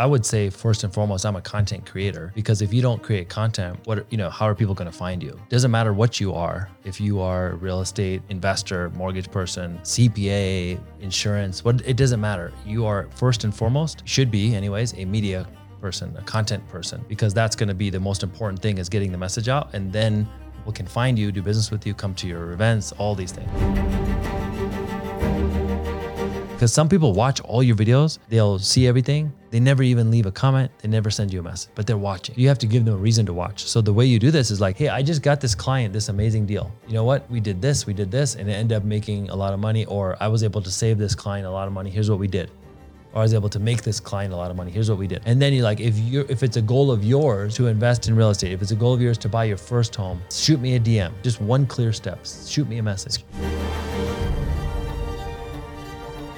I would say first and foremost, I'm a content creator because if you don't create content, what you know, how are people going to find you? Doesn't matter what you are. If you are a real estate investor, mortgage person, CPA, insurance, what it doesn't matter. You are first and foremost should be, anyways, a media person, a content person, because that's going to be the most important thing is getting the message out, and then people can find you, do business with you, come to your events, all these things. Because some people watch all your videos, they'll see everything, they never even leave a comment, they never send you a message, but they're watching. You have to give them a reason to watch. So the way you do this is like, hey, I just got this client this amazing deal. You know what? We did this, we did this, and it ended up making a lot of money, or I was able to save this client a lot of money. Here's what we did. Or I was able to make this client a lot of money. Here's what we did. And then you like, if you if it's a goal of yours to invest in real estate, if it's a goal of yours to buy your first home, shoot me a DM. Just one clear step. Shoot me a message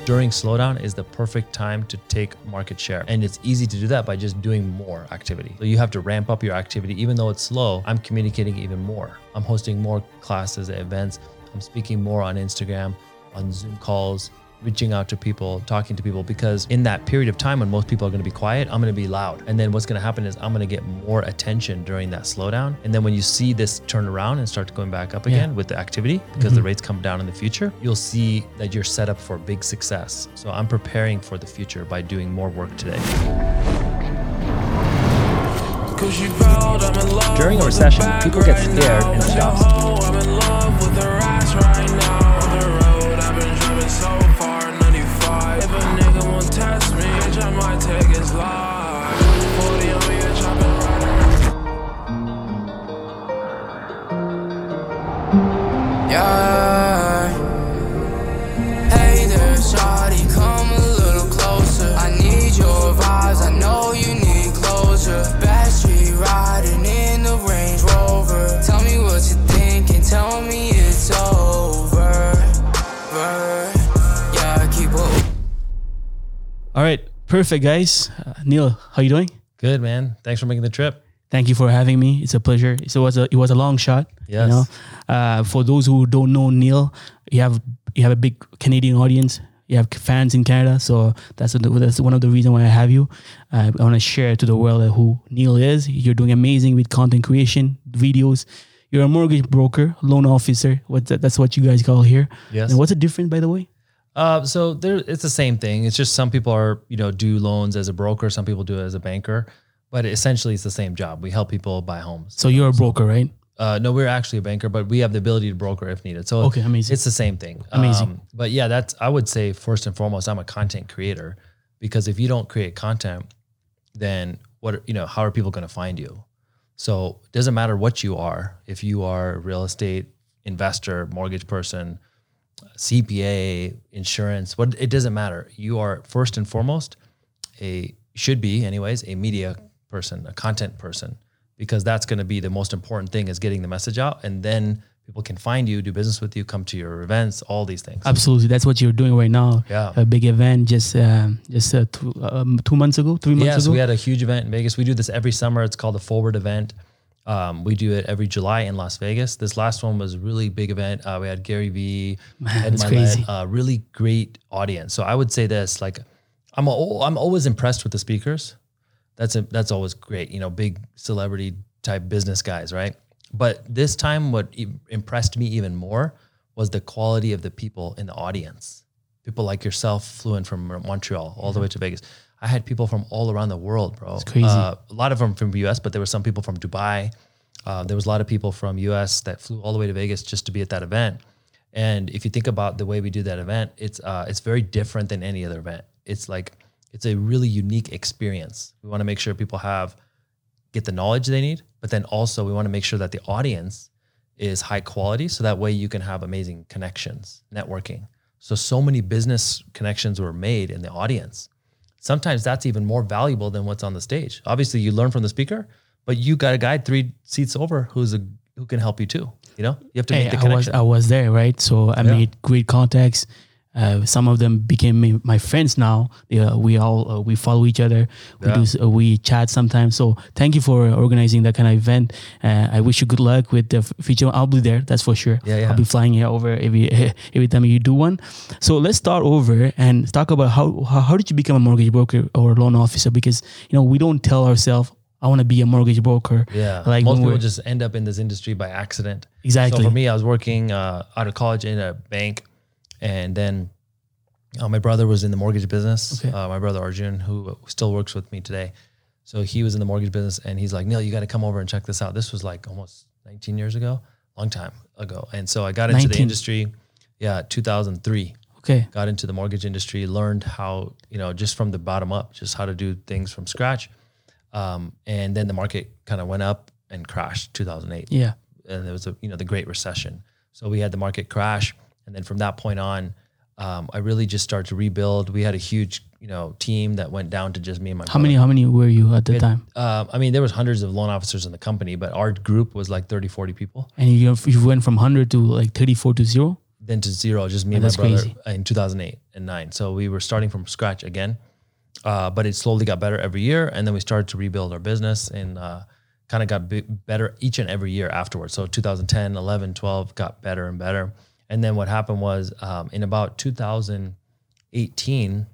during slowdown is the perfect time to take market share. And it's easy to do that by just doing more activity. So you have to ramp up your activity. Even though it's slow, I'm communicating even more. I'm hosting more classes, events. I'm speaking more on Instagram, on Zoom calls, reaching out to people, talking to people, because in that period of time when most people are going to be quiet, I'm going to be loud. And then what's going to happen is I'm going to get more attention during that slowdown. And then when you see this turn around and start going back up again Yeah. with the activity, because the mm-hmm. rates come down in the future, you'll see that you're set up for big success. So I'm preparing for the future by doing more work today. Cause you proud, I'm in love During a recession, people get scared and Got stop. Perfect, guys. Uh, Neil, how you doing? Good, man. Thanks for making the trip. Thank you for having me. It's a pleasure. It was a it was a long shot. Yes. You know, uh, for those who don't know Neil, you have you have a big Canadian audience. You have fans in Canada, so that's the, that's one of the reasons why I have you. Uh, I want to share to the world who Neil is. You're doing amazing with content creation, videos. You're a mortgage broker, loan officer. What that's what you guys call here. Yes. And what's the difference, by the way? Uh, so there, it's the same thing. It's just some people are, you know, do loans as a broker. Some people do it as a banker, but essentially it's the same job. We help people buy homes. So you're a broker, right? Uh, no, we're actually a banker, but we have the ability to broker if needed. So Okay, amazing. It's the same thing. Amazing. Um, but yeah, that's I would say first and foremost, I'm a content creator because if you don't create content, then what you know, how are people going to find you? So it doesn't matter what you are. If you are a real estate investor, mortgage person, CPA, insurance, what it doesn't matter. You are first and foremost a should be anyways a media person, a content person, because that's going to be the most important thing is getting the message out, and then people can find you, do business with you, come to your events, all these things. Absolutely, that's what you're doing right now. Yeah. a big event just um, just uh, two, um, two months ago, three months Yes, ago. we had a huge event in Vegas. We do this every summer. It's called the Forward Event. Um, we do it every July in Las Vegas. This last one was a really big event. Uh, we had Gary Vee, Ed Mylett, crazy. a really great audience. So I would say this: like, I'm a, I'm always impressed with the speakers. That's a, that's always great. You know, big celebrity type business guys, right? But this time, what impressed me even more was the quality of the people in the audience. People like yourself flew in from Montreal all the way to Vegas. I had people from all around the world, bro. It's crazy. Uh, a lot of them from US, but there were some people from Dubai. Uh, there was a lot of people from US that flew all the way to Vegas just to be at that event. And if you think about the way we do that event, it's uh, it's very different than any other event. It's like it's a really unique experience. We want to make sure people have get the knowledge they need, but then also we want to make sure that the audience is high quality so that way you can have amazing connections, networking. So so many business connections were made in the audience. Sometimes that's even more valuable than what's on the stage. Obviously, you learn from the speaker, but you got a guy three seats over who's a who can help you too. You know, you have to Hey, make the I was. I was there, right? So I made great contacts. Uh, some of them became my- friends now. They, uh, we all uh, we follow each other. We do uh, we chat sometimes. So thank you for organizing that kind of event. Uh, I wish you good luck with the f- future. I'll be there. That's for sure. Yeah, yeah. I'll be flying here over every every time you do one. So let's start over and talk about how how, did you become a mortgage broker or loan officer? Because you know we don't tell ourselves I want to be a mortgage broker. Yeah, like most people just end up in this industry by accident. Exactly. So for me, I was working uh, out of college in a bank, and then uh, my brother was in the mortgage business. Okay. Uh, my brother Arjun, who still works with me today, so he was in the mortgage business, and he's like, Neil, you got to come over and check this out. This was like almost 19 years ago, long time ago, and so I got into 19. the industry. Yeah, 2003 Okay. got into the mortgage industry, learned how, you know, just from the bottom up, just how to do things from scratch. Um, and then the market kind of went up and crashed 2008. Yeah. And there was a, you know, the great recession. So we had the market crash. And then from that point on, um, I really just started to rebuild. We had a huge, you know, team that went down to just me and my How many how many were you at the time? uh, I mean, there was hundreds of loan officers in the company, but our group was like 30, 40 people. And you you went from hundred to like thirty four to zero. then to zero, just me and my brother crazy. in 2008 and nine. So we were starting from scratch again, uh, but it slowly got better every year. And then we started to rebuild our business and uh, kind of got b- better each and every year afterwards. So 2010, 11, 12 got better and better. And then what happened was um, in about 2018,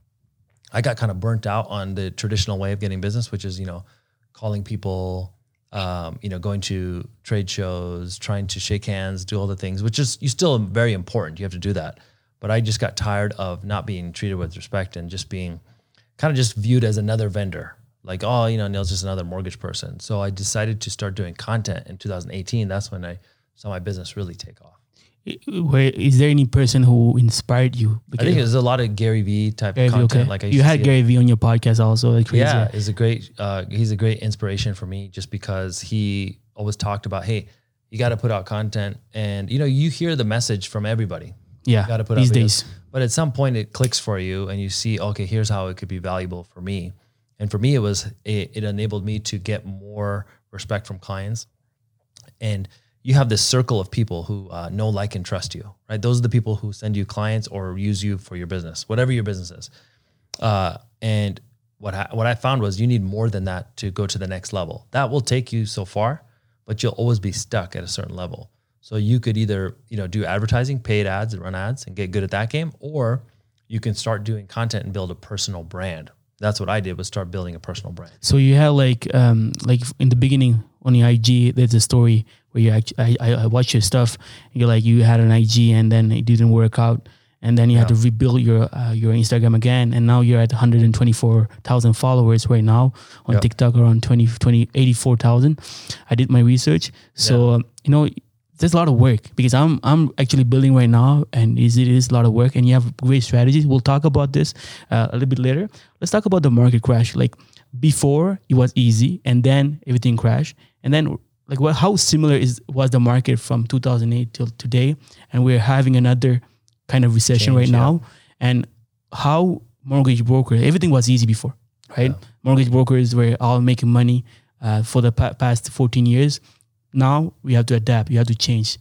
I got kind of burnt out on the traditional way of getting business, which is, you know, calling people, um, you know, going to trade shows, trying to shake hands, do all the things, which is you still very important. You have to do that. But I just got tired of not being treated with respect and just being kind of just viewed as another vendor. Like, oh, you know, Neil's just another mortgage person. So I decided to start doing content in 2018. That's when I saw my business really take off. Where is there any person who inspired you? I think there's a lot of Gary Vee type Gary content. okay. Like I you had. Gary Vee on your podcast also. Like crazy. Yeah, is a great. Uh, he's a great inspiration for me, just because he always talked about, hey, you got to put out content, and you know, you hear the message from everybody. yeah. Got to put these out days. But at some point, it clicks for you, and you see, okay, here's how it could be valuable for me. And for me, it was it, it enabled me to get more respect from clients, and you have this circle of people who uh, know, like, and trust you. Right? Those are the people who send you clients or use you for your business, whatever your business is. Uh, and what I, what I found was you need more than that to go to the next level. That will take you so far, but you'll always be stuck at a certain level. So you could either you know do advertising, paid ads, and run ads, and get good at that game, or you can start doing content and build a personal brand. That's what I did was start building a personal brand. So you had like um like in the beginning on your IG, there's a story where you act- I I, I watched your stuff. You're like you had an IG and then it didn't work out, and then you had to rebuild your uh, your Instagram again, and now you're at 124,000 followers right now on Yeah. TikTok, around 20 20 84,000. I did my research, so um, you know. There's a lot of work because I'm I'm actually building right now, and is it is a lot of work, and you have great strategies. We'll talk about this uh, a little bit later. Let's talk about the market crash. Like before it was easy and then everything crashed and then like what how similar is was the market from 2008 till today? And we're having another kind of recession Change, right yeah. now. And how mortgage brokers everything was easy before right? Mortgage brokers were all making money uh, for the pa- past 14 years. Now we have to adapt you have to change.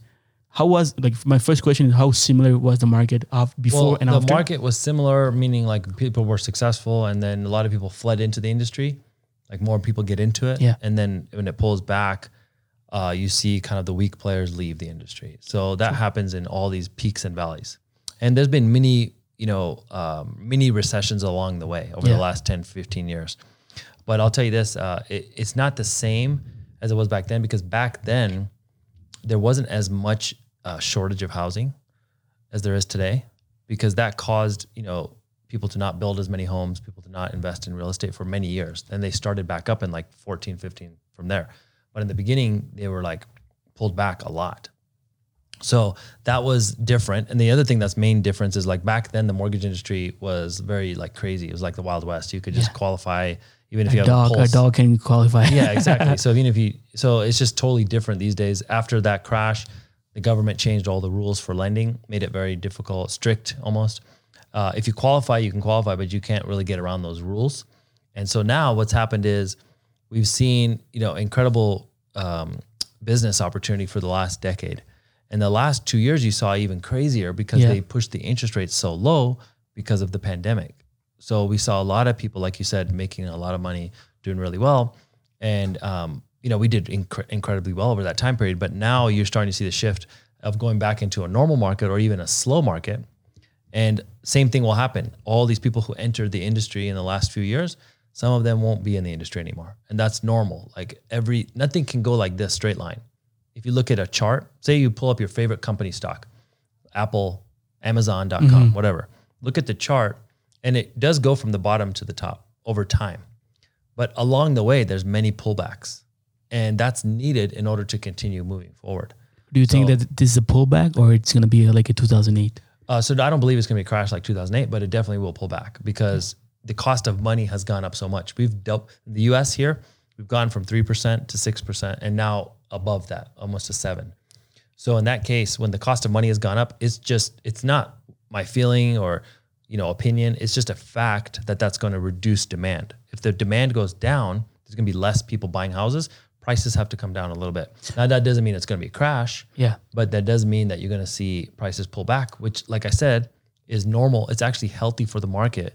How was like my first question is how similar was the market of before well, and the after? market was similar, meaning like people were successful, and then a lot of people fled into the industry. Like more people get into it, Yeah. and then when it pulls back, uh, you see kind of the weak players leave the industry. So that happens in all these peaks and valleys. And there's been many, you know, um, mini recessions along the way over Yeah. the last 10, 15 years. But I'll tell you this: uh, it, it's not the same as it was back then because back then there wasn't as much uh, shortage of housing as there is today because that caused you know people to not build as many homes people to not invest in real estate for many years and they started back up in like 14 15 from there but in the beginning they were like pulled back a lot so that was different and the other thing that's main difference is like back then the mortgage industry was very like crazy it was like the wild west you could just Yeah. qualify even if you a have dog a, a dog can qualify yeah, exactly. so even if you, so it's just totally different these days. After that crash, the government changed all the rules for lending, made it very difficult, strict almost. Uh, if you qualify, you can qualify, but you can't really get around those rules. And so now what's happened is we've seen, you know, incredible um, business opportunity for the last decade. And the last two years, you saw even crazier because Yeah. they pushed the interest rates so low because of the pandemic. So we saw a lot of people, like you said, making a lot of money, doing really well, and um, you know we did incre- incredibly well over that time period. But now you're starting to see the shift of going back into a normal market or even a slow market, and same thing will happen. All these people who entered the industry in the last few years, some of them won't be in the industry anymore, and that's normal. Like every nothing can go like this straight line. If you look at a chart, say you pull up your favorite company stock, Apple, Amazon.com, whatever. Look at the chart, and it does go from the bottom to the top over time. But along the way, there's many pullbacks, and that's needed in order to continue moving forward. Do you think that this is a pullback or it's going to be like a 2008? Uh, so I don't believe it's going to be a crash like 2008, but it definitely will pull back because the cost of money has gone up so much. We've dealt in the U.S. here, we've gone from three percent to six percent, and now above that, almost to seven. So in that case, when the cost of money has gone up, it's just it's not my feeling or you know opinion. It's just a fact that that's going to reduce demand. If the demand goes down, there's going to be less people buying houses. Prices have to come down a little bit. Now that doesn't mean it's going to be a crash Yeah. but that does mean that you're going to see prices pull back which like i said is normal it's actually healthy for the market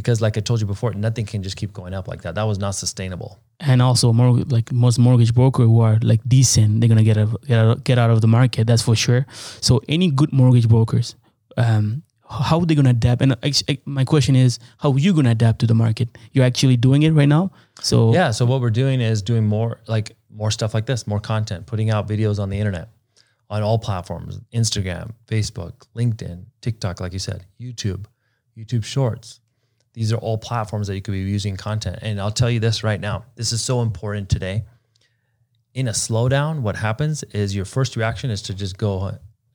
because like i told you before nothing can just keep going up like that that was not sustainable And also, mor- like most mortgage broker who are like decent, they're gonna get out, get out, get out of the market. That's for sure. So, any good mortgage brokers, um, how are they gonna adapt? And my question is, how are you gonna adapt to the market? You're actually doing it right now. So, yeah so what we're doing is doing more like more stuff like this more content putting out videos on the internet on all platforms instagram facebook linkedin tiktok like you said youtube youtube shorts these are all platforms that you could be using content. And i'll tell you this right now this is so important today. In a slowdown what happens is your first reaction is to just go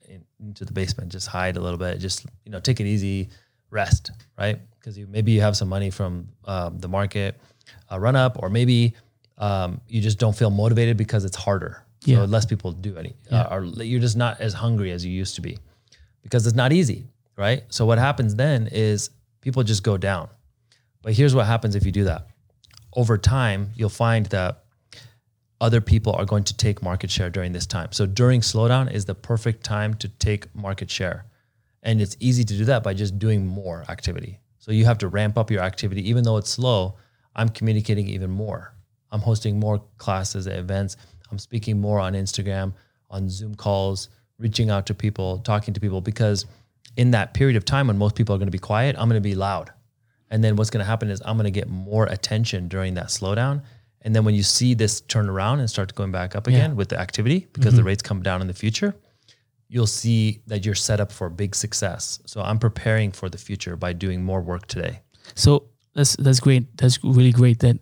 in, into the basement just hide a little bit just you know take it easy rest right? Because you maybe you have some money from um, the market uh, run up or maybe um, you just don't feel motivated because it's harder. So Yeah. less people do any uh, or you're just not as hungry as you used to be because it's not easy right? So what happens then is people just go down but here's what happens if you do that over time you'll find that other people are going to take market share during this time. So during slowdown is the perfect time to take market share. And it's easy to do that by just doing more activity. So you have to ramp up your activity even though it's slow. I'm communicating even more. I'm hosting more classes events. I'm speaking more on Instagram, on Zoom calls, reaching out to people, talking to people because in that period of time when most people are going to be quiet, I'm going to be loud. And then what's going to happen is I'm going to get more attention during that slowdown. And then when you see this turn around and start going back up again with the activity, because the mm-hmm. rates come down in the future, you'll see that you're set up for big success. So I'm preparing for the future by doing more work today. So that's that's great. That's really great. That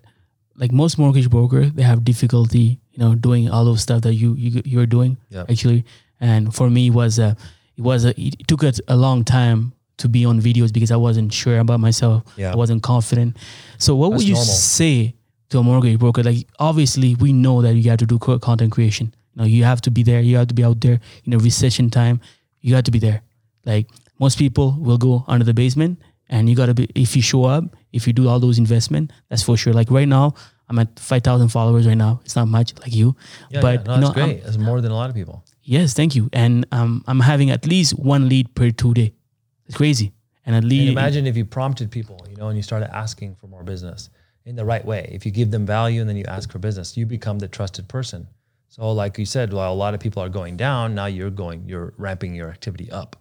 like most mortgage broker, they have difficulty, you know, doing all those stuff that you you you're doing actually. And for me, it was a it was a it took us a long time to be on videos because I wasn't sure about myself. Yeah. I wasn't confident. So what would you normal. say to a mortgage broker? Like obviously, we know that you have to do content creation. You know, you have to be there. You have to be out there in a recession time. You have to be there. Like most people will go under the basement, and you gotta be. If you show up, if you do all those investment, that's for sure. Like right now, I'm at five thousand followers right now. It's not much like you, Yeah, but yeah. No, you know, that's I'm- great. That's more than a lot of people. Yes, thank you. And um, I'm having at least one lead per two day. It's crazy. And at And least imagine if you prompted people, you know, and you started asking for more business in the right way. If you give them value and then you ask for business, you become the trusted person. So, like you said, while a lot of people are going down, now you're going, you're ramping your activity up.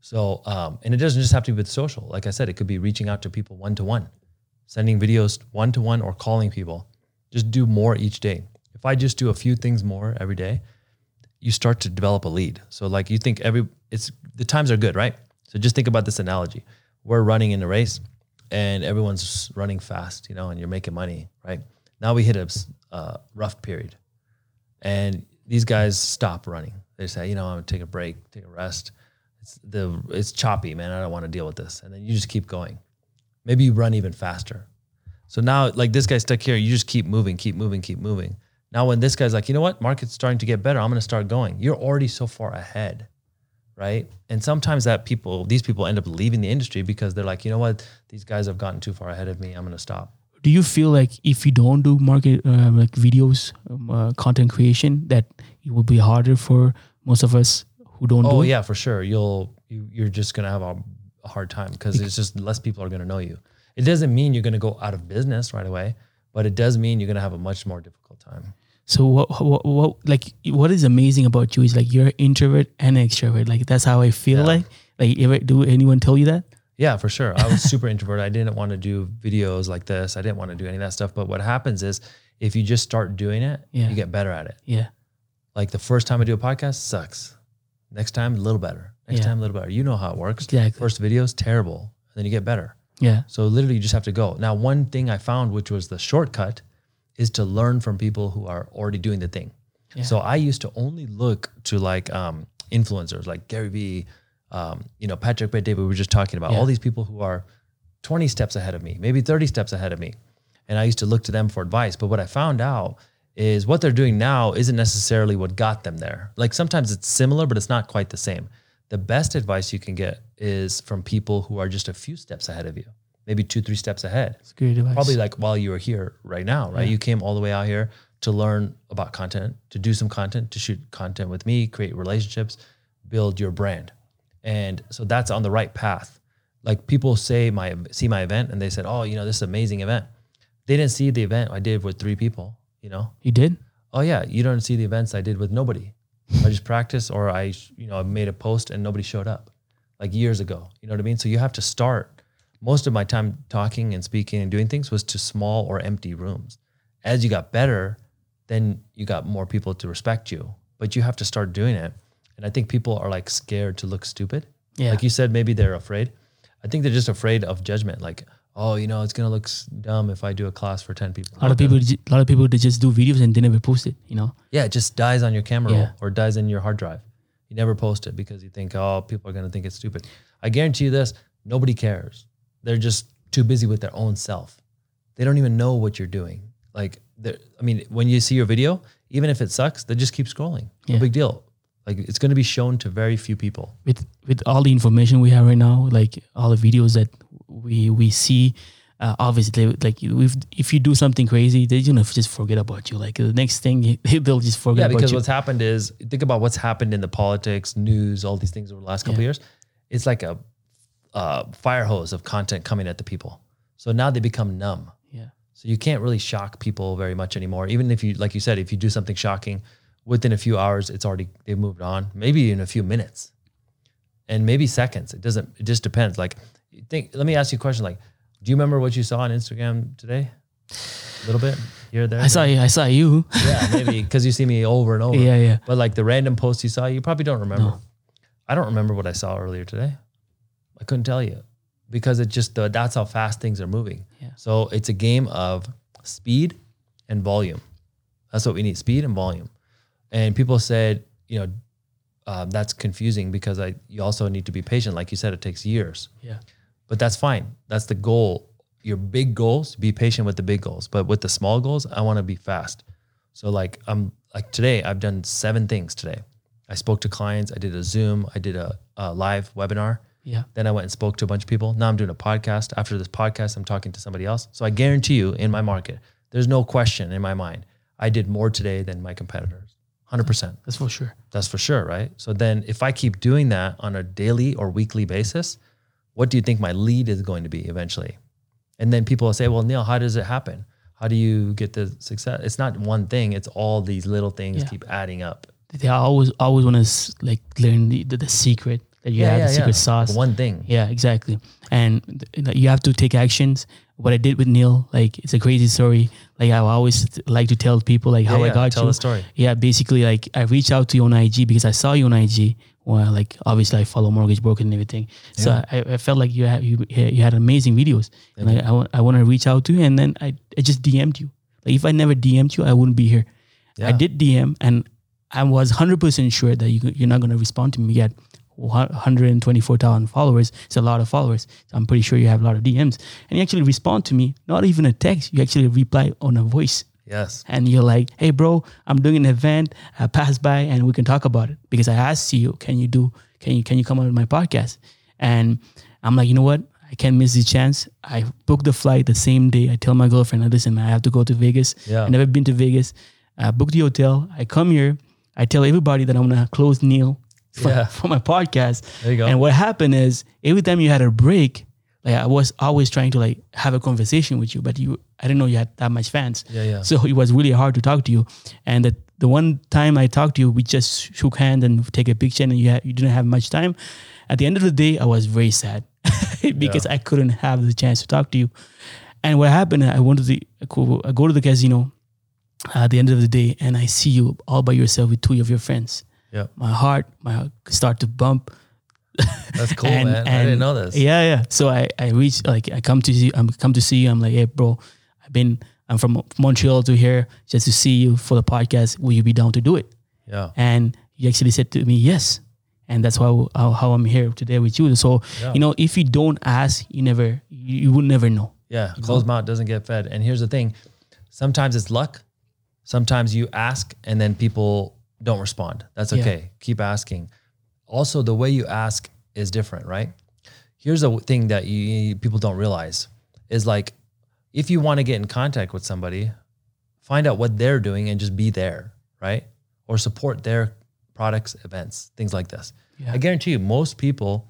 So, um, and it doesn't just have to be with social. Like I said, it could be reaching out to people one to one, sending videos one to one, or calling people. Just do more each day. If I just do a few things more every day, you start to develop a lead. So like you think every it's the times are good, right? So just think about this analogy. We're running in a race and everyone's running fast, you know, and you're making money, right? Now we hit a uh, rough period. And these guys stop running. They say, you know, I'm gonna take a break, take a rest. It's the it's choppy, man. I don't want to deal with this. And then you just keep going. Maybe you run even faster. So now, like this guy's stuck here, you just keep moving, keep moving, keep moving. Now, when this guy's like, you know what, market's starting to get better, I'm going to start going. You're already so far ahead, right? And sometimes that people, these people end up leaving the industry because they're like, you know what, these guys have gotten too far ahead of me. I'm going to stop. do you feel like if you don't do market uh, like videos, um, uh, content creation, that it will be harder for most of us who don't Oh do it? yeah, for sure. You'll you, you're just gonna have a, a hard time because it's just less people are gonna know you. It doesn't mean you're gonna go out of business right away, but it does mean you're gonna have a much more difficult time. So what, what, what, like, what is amazing about you is like you're an introvert and an extrovert. Like that's how I feel Yeah. like. Like, ever do anyone tell you that? Yeah, for sure. I was super introverted. I didn't want to do videos like this. I didn't want to do any of that stuff. But what happens is if you just start doing it, Yeah. you get better at it. Yeah, Like the first time I do a podcast sucks. Next time, a little better. Next Yeah. time, a little better. You know how it works. Exactly. First video is terrible. And then you get better. yeah, So literally, you just have to go. Now, one thing I found, which was the shortcut, is to learn from people who are already doing the thing. So I used to only look to like um, influencers, like Gary Vee, um, you know, Patrick Bet David. We were just talking about Yeah. all these people who are 20 steps ahead of me, maybe 30 steps ahead of me, and I used to look to them for advice. But what I found out is what they're doing now isn't necessarily what got them there. Like sometimes it's similar, but it's not quite the same. The best advice you can get is from people who are just a few steps ahead of you, maybe two, three steps ahead. it's great advice. Probably like while you were here right now, right? You came all the way out here to learn about content, to do some content, to shoot content with me, create relationships, build your brand. And so that's on the right path. Like people say my see my event and they said, "Oh, you know, this is an amazing event." They didn't see the event I did with three people, you know. you did. Oh yeah, you don't see the events I did with nobody. I just practiced or I, you know, I made a post and nobody showed up like years ago. You know what I mean? So you have to start. Most of my time talking and speaking and doing things was to small or empty rooms. As you got better, then you got more people to respect you. But you have to start doing it. And I think people are like scared to look stupid. Yeah. Like you said, maybe they're afraid. I think they're just afraid of judgment. Like, oh, you know, it's gonna look dumb if I do a class for ten people. A lot of people, a lot of people, they just do videos and they never post it. You know. Yeah, it just dies on your camera Yeah. roll or dies in your hard drive. You never post it because you think, oh, people are going to think it's stupid. I guarantee you this nobody cares. They're just too busy with their own self. They don't even know what you're doing. Like, I mean, when you see your video, even if it sucks, they just keep scrolling. No Yeah. big deal. Like, it's going to be shown to very few people. with with all the information we have right now, like all the videos that we we see, uh, obviously, like if if you do something crazy, they're gonna just forget about you. Like the next thing, they'll just forget Yeah, because you. what's happened is think about what's happened in the politics, news, all these things over the last couple of years. It's like a uh, fire hose of content coming at the people. So now they become numb. Yeah, So you can't really shock people very much anymore. Even if you, like you said, if you do something shocking, within a few hours, it's already they've moved on. Maybe in a few minutes, and maybe seconds. It doesn't. It just depends. Like, think. Let me ask you a question. Like, do you remember what you saw on Instagram today? A little bit here, there. I saw you. I saw you. Yeah, maybe because you see me over and over. Yeah, yeah. But like the random posts you saw, you probably don't remember. I don't remember what I saw earlier today. I couldn't tell you because it just the, that's how fast things are moving. Yeah. So it's a game of speed and volume. That's what we need: speed and volume. And people said, you know, um, that's confusing because I you also need to be patient. Like you said, it takes years yeah, but that's fine. That's the goal. Your big goals, be patient with the big goals. But with the small goals, I want to be fast. So like I'm like today, I've done seven things today. I spoke to clients. I did a Zoom. I did a, a live webinar. Yeah. Then I went and spoke to a bunch of people. Now I'm doing a podcast. After this podcast, I'm talking to somebody else. So I guarantee you, in my market, there's no question in my mind. I did more today than my competitors. 100%. That's for sure. That's for sure, right? So then if I keep doing that on a daily or weekly basis, what do you think my lead is going to be eventually? And then people will say, well, Neil, how does it happen? How do you get the success? It's not one thing, it's all these little things Yeah. keep adding up. They always always want to like learn the, the, the secret that you have, the secret sauce. One thing. Yeah, exactly. And th- you have to take actions. What I did with Neil, like it's a crazy story. Like I always like to tell people like how Yeah, I yeah, got tell you. the story. Yeah, basically like I reached out to you on IG because I saw you on IG. Well, like obviously I follow Mortgage Broker and everything. So I, I felt like you had you, you had amazing videos, and I, I, I want to reach out to you. And then I, I just DM'd you. Like if I never DM'd you, I wouldn't be here. I did DM, and I was hundred percent sure that you, you're not gonna respond to me yet. 124,000 followers. It's a lot of followers. So I'm pretty sure you have a lot of DMs. And you actually respond to me, not even a text. You actually reply on a voice. Yes. And you're like, hey, bro, I'm doing an event. I pass by and we can talk about it. Because I asked you, can you do, can you, can you come on my podcast? And I'm like, you know what? I can't miss this chance. I booked the flight the same day. I tell my girlfriend, listen, I have to go to Vegas. Yeah. I've never been to Vegas. I booked the hotel. I come here. I tell everybody that I'm gonna close Neil for, Yeah. for my podcast. There you go. And what happened is every time you had a break, like I was always trying to like have a conversation with you, but you I didn't know you had that much fans. Yeah, yeah. So it was really hard to talk to you. And the, the one time I talked to you, we just shook hands and take a picture, and you had, you didn't have much time. At the end of the day, I was very sad because I couldn't have the chance to talk to you. And what happened? I went to the I go I go to the casino uh, at the end of the day, and I see you all by yourself with two of your friends. Yeah. My heart, my heart start to bump. That's cool, man. I didn't know this. Yeah, yeah. So I I reach like I come to see I'm come to see you. I'm like, hey, bro, I've been I'm from Montreal to here just to see you for the podcast. Will you be down to do it? Yeah. And you actually said to me, yes. And that's how how, how I'm here today with you. So Yeah. you know, if you don't ask, you never you, you would never know. Yeah, closed mouth doesn't get fed. And here's the thing: sometimes it's luck. Sometimes you ask and then people don't respond. That's Yeah. okay. Keep asking. Also, the way you ask is different, right? Here's a thing that you people don't realize is like if you want to get in contact with somebody, find out what they're doing and just be there, right? Or support their products, events, things like this. Yeah. I guarantee you, most people.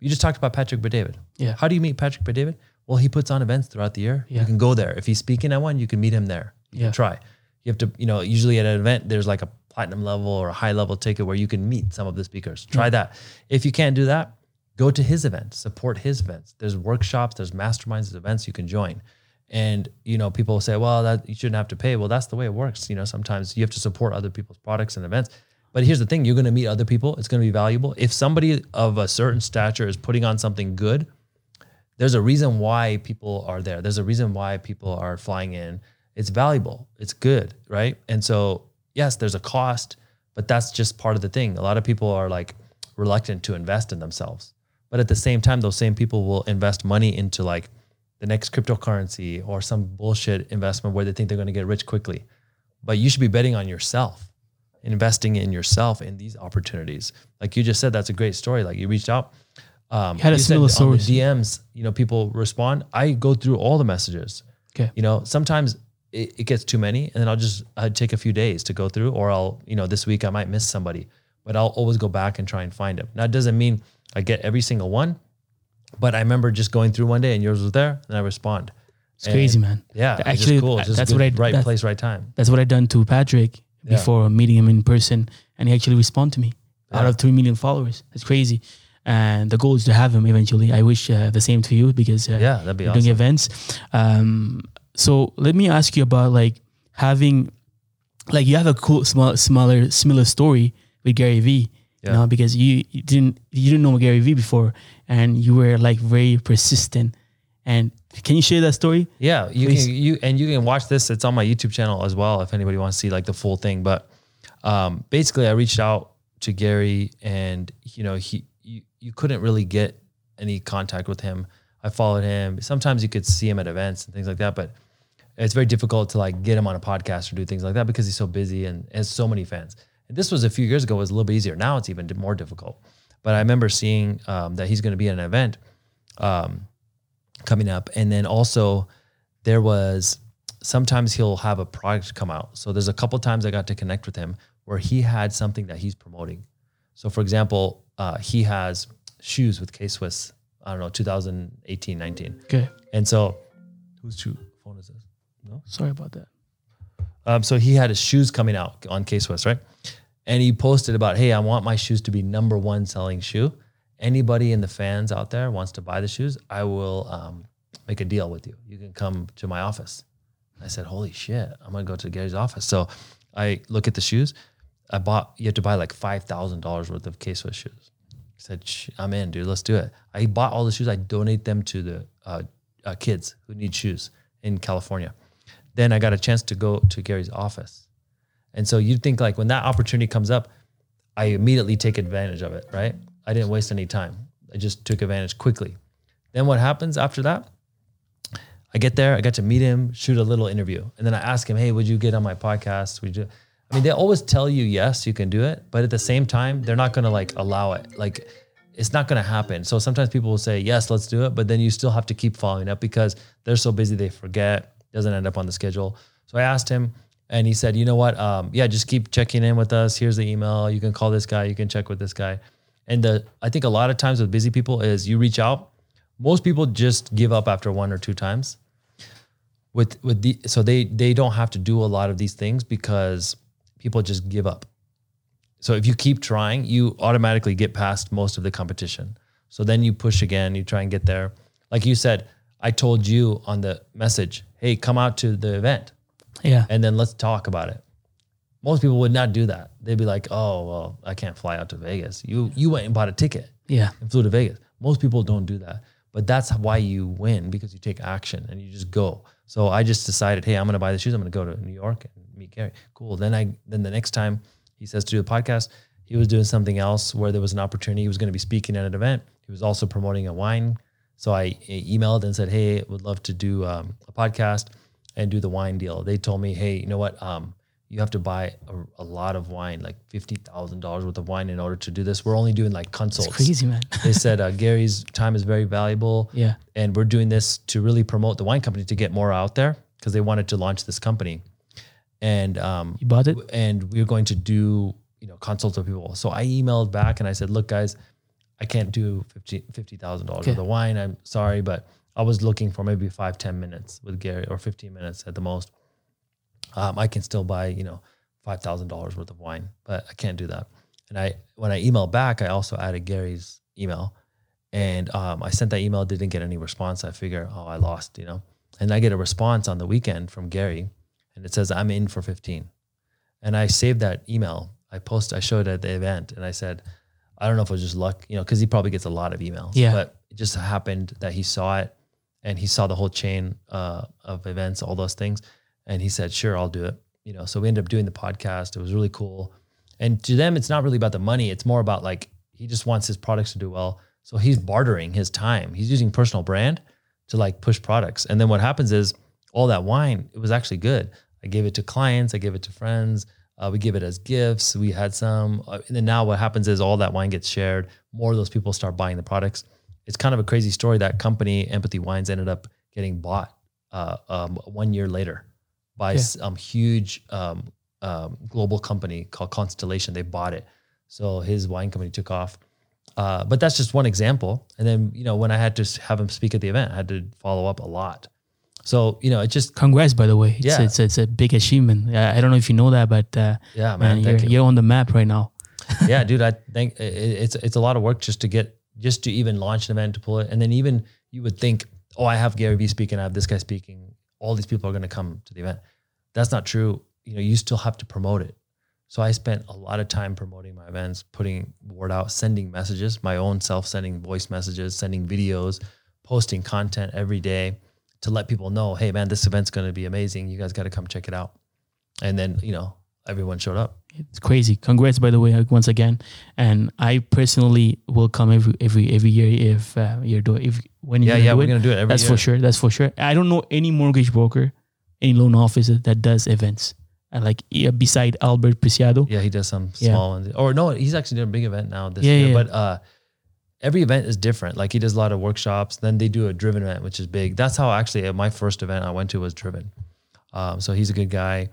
You just talked about Patrick David. Yeah. How do you meet Patrick David? Well, he puts on events throughout the year. Yeah. You can go there. If he's speaking at one, you can meet him there. You Yeah. can try. You have to, you know, usually at an event, there's like a platinum level or a high level ticket where you can meet some of the speakers. Try that. If you can't do that, go to his event, support his events. There's workshops, there's masterminds, there's events you can join. And you know, people say, well, that you shouldn't have to pay. Well, that's the way it works. You know, sometimes you have to support other people's products and events. But here's the thing: you're going to meet other people. It's going to be valuable. If somebody of a certain stature is putting on something good, there's a reason why people are there. There's a reason why people are flying in. It's valuable. It's good, right? And so, yes, there's a cost, but that's just part of the thing. A lot of people are like reluctant to invest in themselves. But at the same time, those same people will invest money into like the next cryptocurrency or some bullshit investment where they think they're going to get rich quickly. But you should be betting on yourself, investing in yourself in these opportunities. Like you just said, that's a great story. Like you reached out. Um, You had a similar story. DMs, you know, people respond. I go through all the messages. Okay. You know, sometimes it, it gets too many, and then I'll just i take a few days to go through, or I'll, you know, this week I might miss somebody, but I'll always go back and try and find them. Now, it doesn't mean I get every single one, but I remember just going through one day and yours was there, and I respond. It's crazy, man. Yeah, actually, cool. That's what I right place, right time. That's what I done to Patrick Yeah. before meeting him in person, and he actually responded to me. Out of three million followers, that's crazy. And the goal is to have him eventually. I wish uh, the same to you because uh, Yeah, that'd be awesome. doing events. Um, so let me ask you about like having, like you have a cool, small, smaller, similar story with Gary Vee. Yeah. You know, because you, you didn't you didn't know Gary Vee before, and you were like very persistent. And can you share that story? Yeah, you Please. can you and you can watch this. It's on my YouTube channel as well if anybody wants to see like the full thing. But um, basically, I reached out to Gary, and you know he you, you couldn't really get any contact with him. I followed him. Sometimes you could see him at events and things like that, but it's very difficult to like get him on a podcast or do things like that because he's so busy and has so many fans. And this was a few years ago. It was a little bit easier. Now it's even more difficult. But I remember seeing um, that he's going to be at an event um, coming up, and then also there was sometimes he'll have a product come out. So there's a couple times I got to connect with him where he had something that he's promoting. So for example, uh, he has shoes with K Swiss. I don't know, 2018, 19. Okay, And so, whose shoe phone is this? No. sorry about that. Um, so he had his shoes coming out on K Swiss, right? And he posted about, hey, I want my shoes to be number one selling shoe. Anybody in the fans out there wants to buy the shoes, I will um, make a deal with you. You can come to my office. I said, holy shit, I'm gonna go to Gary's office. So I look at the shoes. I bought, you have to buy like $5,000 worth of K Swiss shoes. I said, I'm in, dude, let's do it. I bought all the shoes. I donate them to the uh, uh, kids who need shoes in California. Then I got a chance to go to Gary's office. And so you'd think like when that opportunity comes up, I immediately take advantage of it, right? I didn't waste any time. I just took advantage quickly. Then what happens after that? I get there, I got to meet him, shoot a little interview. And then I ask him, hey, would you get on my podcast? Would you? I mean, they always tell you, yes, you can do it. But at the same time, they're not going to like allow it. Like, it's not going to happen. So sometimes people will say, yes, let's do it. But then you still have to keep following up because they're so busy, they forget, doesn't end up on the schedule. So I asked him, and he said, you know what? Um, yeah, just keep checking in with us. Here's the email. You can call this guy. You can check with this guy. And the I think a lot of times with busy people is you reach out. Most people just give up after one or two times. With with the so they they don't have to do a lot of these things because people just give up. So if you keep trying, you automatically get past most of the competition. So then you push again, you try and get there. Like you said, I told you on the message, hey, come out to the event Yeah. and then let's talk about it. Most people would not do that. They'd be like, "Oh, well, I can't fly out to Vegas. You you went and bought a ticket yeah. and flew to Vegas." Most people don't do that, but that's why you win because you take action and you just go. So I just decided, hey, I'm going to buy the shoes. I'm going to go to New York and meet Gary. Cool. Then I then the next time he says to do the podcast, he was doing something else where there was an opportunity. He was going to be speaking at an event. He was also promoting a wine. So I emailed and said, hey, would love to do um, a podcast and do the wine deal. They told me, hey, you know what? Um, you have to buy a, a lot of wine, like fifty thousand dollars worth of wine, in order to do this. We're only doing like consults. It's crazy, man. They said uh, Gary's time is very valuable. Yeah. and we're doing this to really promote the wine company to get more out there because they wanted to launch this company, and um, You bought it? and we're going to do you know consults with people. So I emailed back and I said, look, guys, I can't do fifty fifty thousand dollars Okay. worth of wine. I'm sorry, but I was looking for maybe five ten minutes with Gary or fifteen minutes at the most. Um, I can still buy you know five thousand dollars worth of wine, but I can't do that. And I when I emailed back, I also added Gary's email, and um, I sent that email, didn't get any response. I figure, oh, I lost, you know. And I get a response on the weekend from Gary, and it says I'm in for fifteen. And I saved that email. I post, I showed it at the event, and I said, I don't know if it was just luck, you know, because he probably gets a lot of emails. Yeah. But it just happened that he saw it, and he saw the whole chain uh, of events, all those things, and he said, "Sure, I'll do it." You know, so we ended up doing the podcast. It was really cool. And to them, it's not really about the money. It's more about like he just wants his products to do well. So he's bartering his time. He's using personal brand to like push products. And then what happens is all that wine, it was actually good. I gave it to clients, I gave it to friends. Uh, we give it as gifts. We had some. Uh, and then now what happens is all that wine gets shared. More of those people start buying the products. It's kind of a crazy story. That company, Empathy Wines, ended up getting bought uh, um, one year later by Yeah. some huge um, um, global company called Constellation. They bought it. So his wine company took off. Uh, but that's just one example. And then, you know, when I had to have him speak at the event, I had to follow up a lot. So, you know, it just, Congrats, by the way. It's, Yeah. it's, it's a big achievement. I, I don't know if you know that, but uh, yeah, man, man, you're, you. you're on the map right now. yeah, dude, I think it's it's a lot of work just to get just to even launch an event to pull it, and then even you would think, oh, I have Gary Vee speaking, I have this guy speaking, all these people are going to come to the event. That's not true. You know, you still have to promote it. So I spent a lot of time promoting my events, putting word out, sending messages, my own self sending voice messages, sending videos, posting content every day to let people know, hey man, this event's going to be amazing. You guys got to come check it out. And then you know everyone showed up. It's crazy. Congrats, by the way, once again. And I personally will come every every every year if uh, you're doing if when Yeah, yeah, we're it. gonna do it every That's year. for sure. That's for sure. I don't know any mortgage broker, any loan officer that does events. Uh, like yeah, beside Albert Preciado. Yeah, he does some Yeah. small ones. Or no, he's actually doing a big event now this Yeah, year. But uh, every event is different. Like he does a lot of workshops. Then they do a driven event, which is big. That's how actually uh, my first event I went to was driven. Um, so he's a good guy.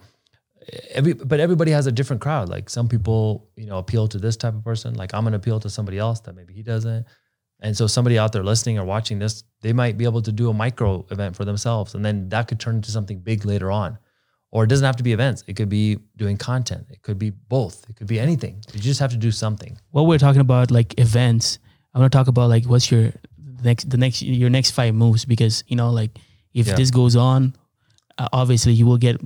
Every but everybody has a different crowd. Like some people, you know, appeal to this type of person. Like I'm gonna appeal to somebody else that maybe he doesn't. And so somebody out there listening or watching this, they might be able to do a micro event for themselves, and then that could turn into something big later on. Or it doesn't have to be events. It could be doing content. It could be both. It could be anything. You just have to do something. While we're talking about like events, I want to talk about like what's your next the next your next five moves because you know like if Yeah. this goes on, uh, obviously you will get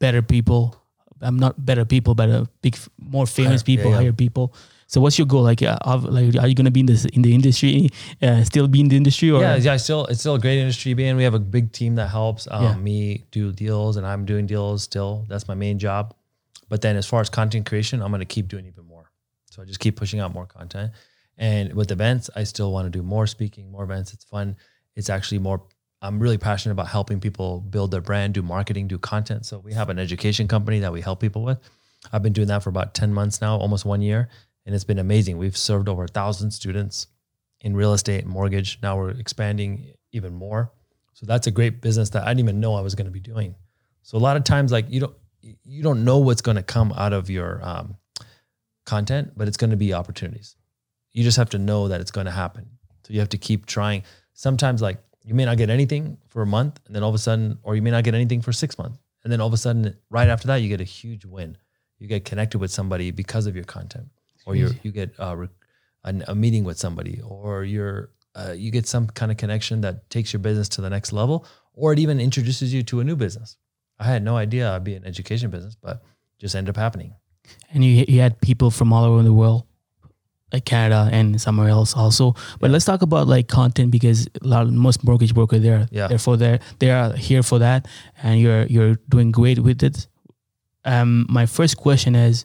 better people. I'm not better people, but uh, big, more famous Higher- people, yeah. higher people. So what's your goal? Like, uh, like are you gonna be in this in the industry, uh, still be in the industry, or yeah, yeah. Still, it's still a great industry to be in. We have a big team that helps um, Yeah. me do deals, and I'm doing deals still. That's my main job. But then, as far as content creation, I'm going to keep doing even more. So I just keep pushing out more content. And with events, I still want to do more speaking, more events. It's fun. It's actually more. I'm really passionate about helping people build their brand, do marketing, do content. So we have an education company that we help people with. I've been doing that for about 10 months now, almost one year, and it's been amazing. We've served over a thousand students in real estate and mortgage. Now we're expanding even more. So that's a great business that I didn't even know I was going to be doing. So a lot of times, like you don't, you don't know what's going to come out of your um, content, but it's going to be opportunities. You just have to know that it's going to happen. So you have to keep trying. Sometimes, like you may not get anything for a month, and then all of a sudden, or you may not get anything for six months, and then all of a sudden, right after that, you get a huge win. You get connected with somebody because of your content, or you you get uh, re- an, a meeting with somebody, or you're uh, you get some kind of connection that takes your business to the next level, or it even introduces you to a new business. I had no idea I'd be an education business, but just ended up happening. and you you had people from all over the world, like Canada and somewhere else also. But let's talk about like content because a lot of, most mortgage broker there, Yeah. therefore they they are here for that, and you're you're doing great with it. Um, my first question is,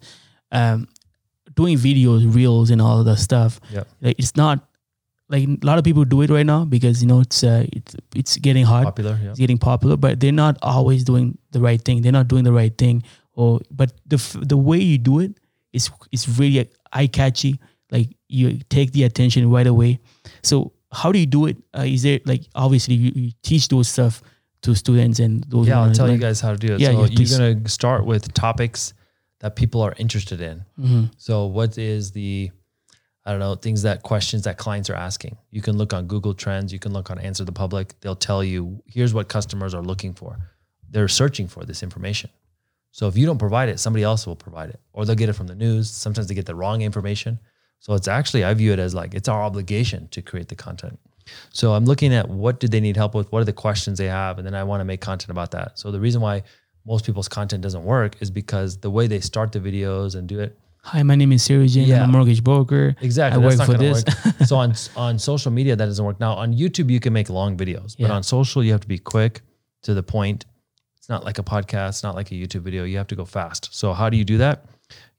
um, doing videos, reels, and all of that stuff. Yep. Like it's not like a lot of people do it right now because you know it's uh, it's it's getting hot Popular, yeah. it's getting popular, but they're not always doing the right thing. They're not doing the right thing. Or but the f- the way you do it is is really eye catchy. Like you take the attention right away. So how do you do it? Uh, is there like obviously you, you teach those stuff to students and those. Yeah, I'll tell you guys how to do it. Yeah, so yeah, you're gonna start with topics that people are interested in. Mhm. So what is the I don't know, things that questions that clients are asking. You can look on Google Trends, you can look on Answer the Public. They'll tell you here's what customers are looking for. They're searching for this information. So if you don't provide it, somebody else will provide it. Or they'll get it from the news. Sometimes they get the wrong information. So it's actually I view it as like it's our obligation to create the content. So I'm looking at what do they need help with? What are the questions they have? And then I want to make content about that. So the reason why most people's content doesn't work is because the way they start the videos and do it, Hi, my name is Sarah Jane. Yeah. I'm a mortgage broker. Exactly. I that's work for this. work. so on on social media that doesn't work. Now on YouTube you can make long videos, but on social you have to be quick to the point. It's not like a podcast, it's not like a YouTube video. You have to go fast. So how do you do that?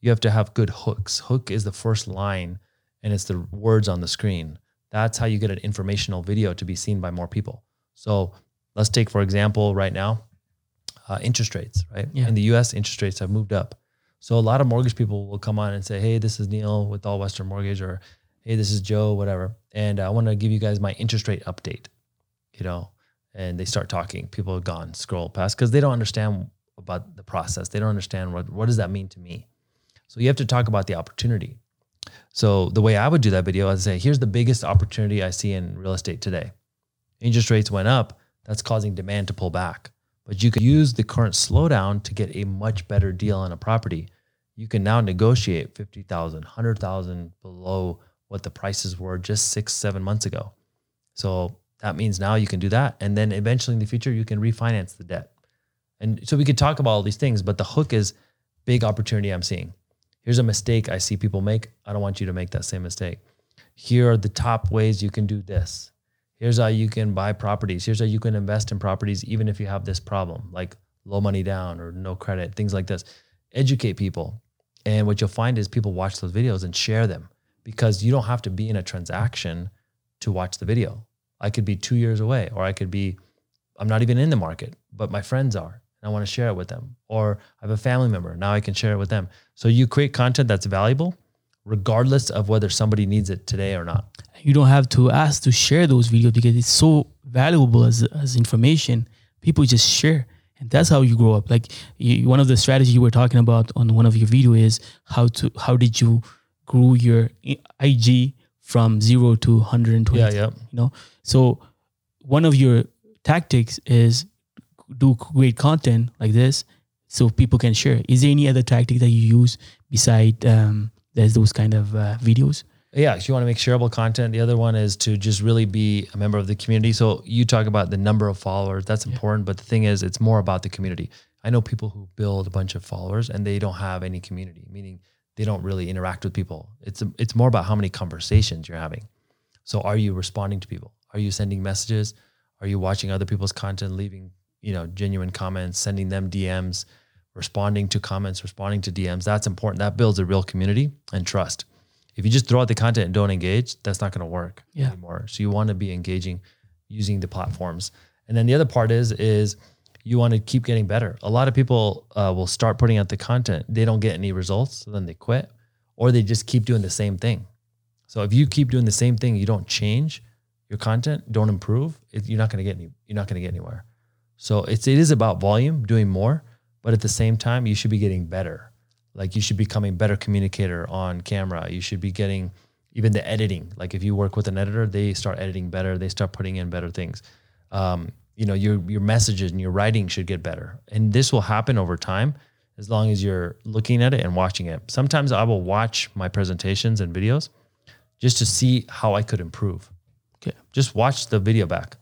You have to have good hooks. Hook is the first line and it's the words on the screen. That's how you get an informational video to be seen by more people. So let's take for example right now uh, interest rates, right? Yeah. In the US interest rates have moved up. So a lot of mortgage people will come on and say, "Hey, this is Neil with All Western Mortgage," or "Hey, this is Joe, whatever," and I want to give you guys my interest rate update. You know, and they start talking. People have gone scroll past because they don't understand about the process. They don't understand what what does that mean to me. So you have to talk about the opportunity. So the way I would do that video, I'd say, "Here's the biggest opportunity I see in real estate today. Interest rates went up. That's causing demand to pull back." but you can use the current slowdown to get a much better deal on a property. You can now negotiate 50,000, 100,000 below what the prices were just six, seven months ago. So that means now you can do that. And then eventually in the future, you can refinance the debt. And so we could talk about all these things, but the hook is big opportunity I'm seeing. Here's a mistake I see people make. I don't want you to make that same mistake. Here are the top ways you can do this. Here's how you can buy properties. Here's how you can invest in properties, even if you have this problem, like low money down or no credit, things like this. Educate people. And what you'll find is people watch those videos and share them because you don't have to be in a transaction to watch the video. I could be two years away, or I could be, I'm not even in the market, but my friends are. I want to share it with them. Or I have a family member. Now I can share it with them. So you create content that's valuable, regardless of whether somebody needs it today or not. you don't have to ask to share those videos because it's so valuable as, as information. People just share. And that's how you grow up. Like you, one of the strategies you were talking about on one of your video is how to how did you grow your IG from zero to 120. Yeah, yeah. You know, so one of your tactics is do great content like this, so people can share. Is there any other tactic that you use beside um, there's those kind of uh, videos? Yeah, so you want to make shareable content. The other one is to just really be a member of the community. So you talk about the number of followers, that's important. But the thing is, it's more about the community. I know people who build a bunch of followers and they don't have any community, meaning they don't really interact with people. It's it's more about how many conversations you're having. So are you responding to people? Are you sending messages? Are you watching other people's content, leaving you know genuine comments, sending them DMs, responding to comments, responding to DMs? That's important. That builds a real community and trust if you just throw out the content and don't engage, that's not going to work Yeah. anymore. So you want to be engaging using the platforms. And then the other part is is you want to keep getting better. A lot of people uh, will start putting out the content, they don't get any results, so then they quit, or they just keep doing the same thing. So if you keep doing the same thing, you don't change your content, don't improve, it, you're not going to get any. You're not going to get anywhere. So it's it is about volume, doing more, but at the same time, you should be getting better. Like you should be becoming a better communicator on camera. You should be getting even the editing. Like if you work with an editor, they start editing better. They start putting in better things. Um, you know, your your messages and your writing should get better. And this will happen over time as long as you're looking at it and watching it. Sometimes I will watch my presentations and videos just to see how I could improve. Okay. Just watch the video back.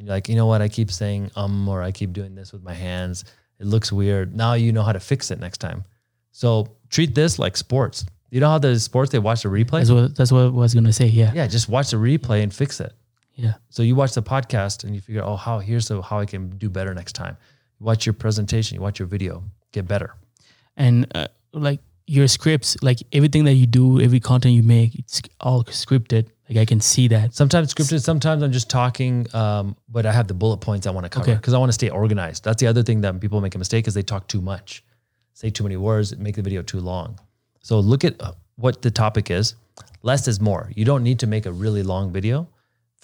And you're like, you know what? I keep saying um or I keep doing this with my hands. It looks weird. Now you know how to fix it next time. So treat this like sports. You know how the sports they watch the replay? That's what that's what I was gonna say. Yeah. Yeah, just watch the replay and fix it. Yeah. So you watch the podcast and you figure, oh, how here's the, how I can do better next time. You watch your presentation, you watch your video, get better. and uh, like your scripts like everything that you do every content you make it's all scripted like i can see that Sometimes scripted, sometimes I'm just talking, um, but I have the bullet points I want to cover Okay. because I want to stay organized. That's the other thing that people make a mistake is they talk too much, say too many words, make the video too long. So look at uh, what the topic is. Less is more. You don't need to make a really long video.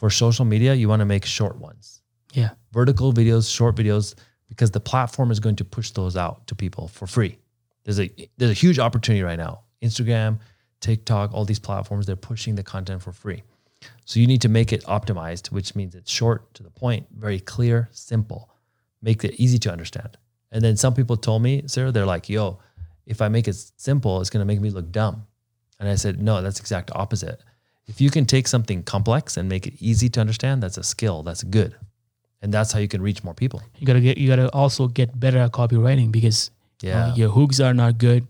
For social media, you want to make short ones. yeah vertical videos, short videos, because the platform is going to push those out to people for free. There's a there's a huge opportunity right now. Instagram, TikTok, all these platforms, they're pushing the content for free. So you need to make it optimized, which means it's short to the point, very clear, simple, make it easy to understand. And then some people told me, Sarah, they're like, yo, if I make it simple, it's gonna make me look dumb. And I said, no, that's exact opposite. If you can take something complex and make it easy to understand, that's a skill. That's good and that's how you can reach more people. you gotta get you gotta also get better at copywriting because uh, Yeah. your hooks are not good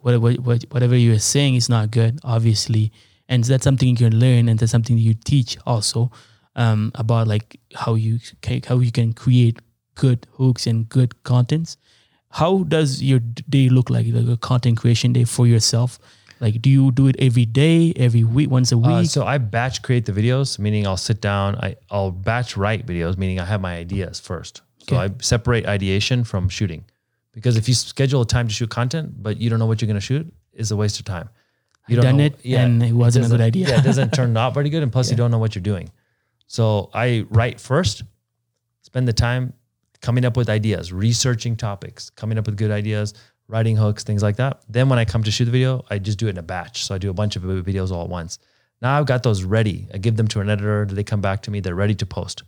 what, what, what, whatever you're saying is not good obviously and that's something you can learn and that's something you teach also um, about like how you ca- how you can create good hooks and good contents how does your day look like like a content creation day for yourself like do you do it every day every week once a week Uh, so I batch create the videos, meaning I'll sit down, I, I'll batch write videos, meaning I have my ideas first. So Okay. I separate ideation from shooting. Because if you schedule a time to shoot content, but you don't know what you're going to shoot, is a waste of time. You I've done it, yeah, and it wasn't a good idea. yeah, it doesn't turn out very good, and plus you don't know what you're doing. So I write first, spend the time coming up with ideas, researching topics, coming up with good ideas, writing hooks, things like that. Then when I come to shoot the video, I just do it in a batch. So I do a bunch of videos all at once. Now I've got those ready. I give them to an editor. They come back to me. They're ready to post.